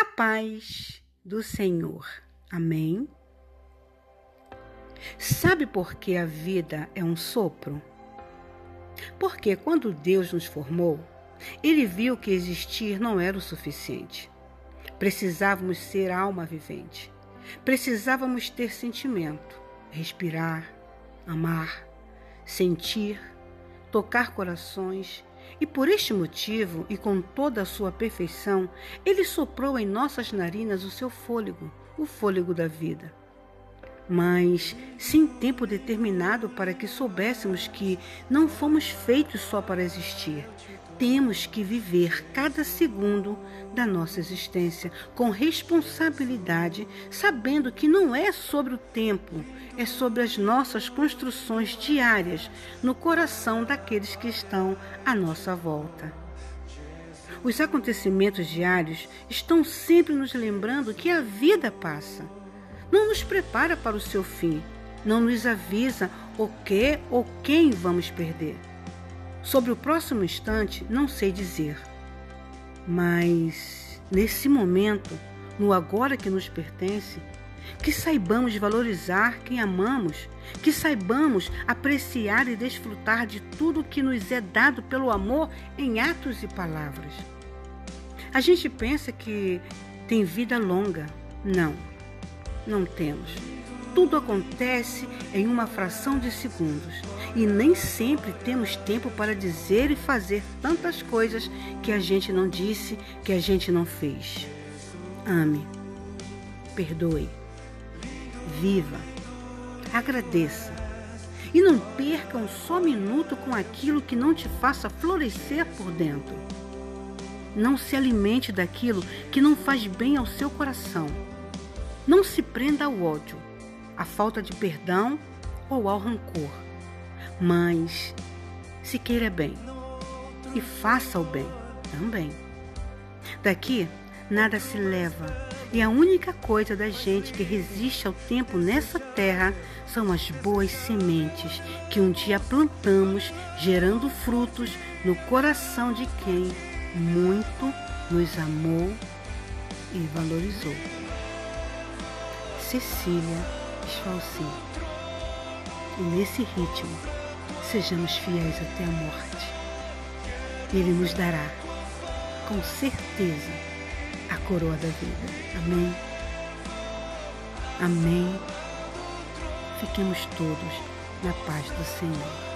A paz do Senhor. Amém. Sabe por que a vida é um sopro? Porque quando Deus nos formou, ele viu que existir não era o suficiente. Precisávamos ser alma vivente. Precisávamos ter sentimento, respirar, amar, sentir, tocar corações e por este motivo, e com toda a sua perfeição, ele soprou em nossas narinas o seu fôlego, o fôlego da vida. Mas sem tempo determinado para que soubéssemos que não fomos feitos só para existir, temos que viver cada segundo da nossa existência com responsabilidade, sabendo que não é sobre o tempo, é sobre as nossas construções diárias no coração daqueles que estão à nossa volta. Os acontecimentos diários estão sempre nos lembrando que a vida passa. Não nos prepara para o seu fim, não nos avisa o que ou quem vamos perder. Sobre o próximo instante, não sei dizer. Mas, nesse momento, no agora que nos pertence, que saibamos valorizar quem amamos, que saibamos apreciar e desfrutar de tudo que nos é dado pelo amor em atos e palavras. A gente pensa que tem vida longa. Não, não temos. Tudo acontece em uma fração de segundos e nem sempre temos tempo para dizer e fazer tantas coisas que a gente não disse, que a gente não fez. Ame, perdoe, viva, agradeça e não perca um só minuto com aquilo que não te faça florescer por dentro. Não se alimente daquilo que não faz bem ao seu coração. Não se prenda ao ódio, à falta de perdão ou ao rancor mas se queira bem e faça o bem também. Daqui nada se leva, e a única coisa da gente que resiste ao tempo nessa terra são as boas sementes que um dia plantamos, gerando frutos no coração de quem muito nos amou e valorizou. Cecília Esfalci. E nesse ritmo, sejamos fiéis até a morte. Ele nos dará, com certeza, a coroa da vida. Amém? Amém. Fiquemos todos na paz do Senhor.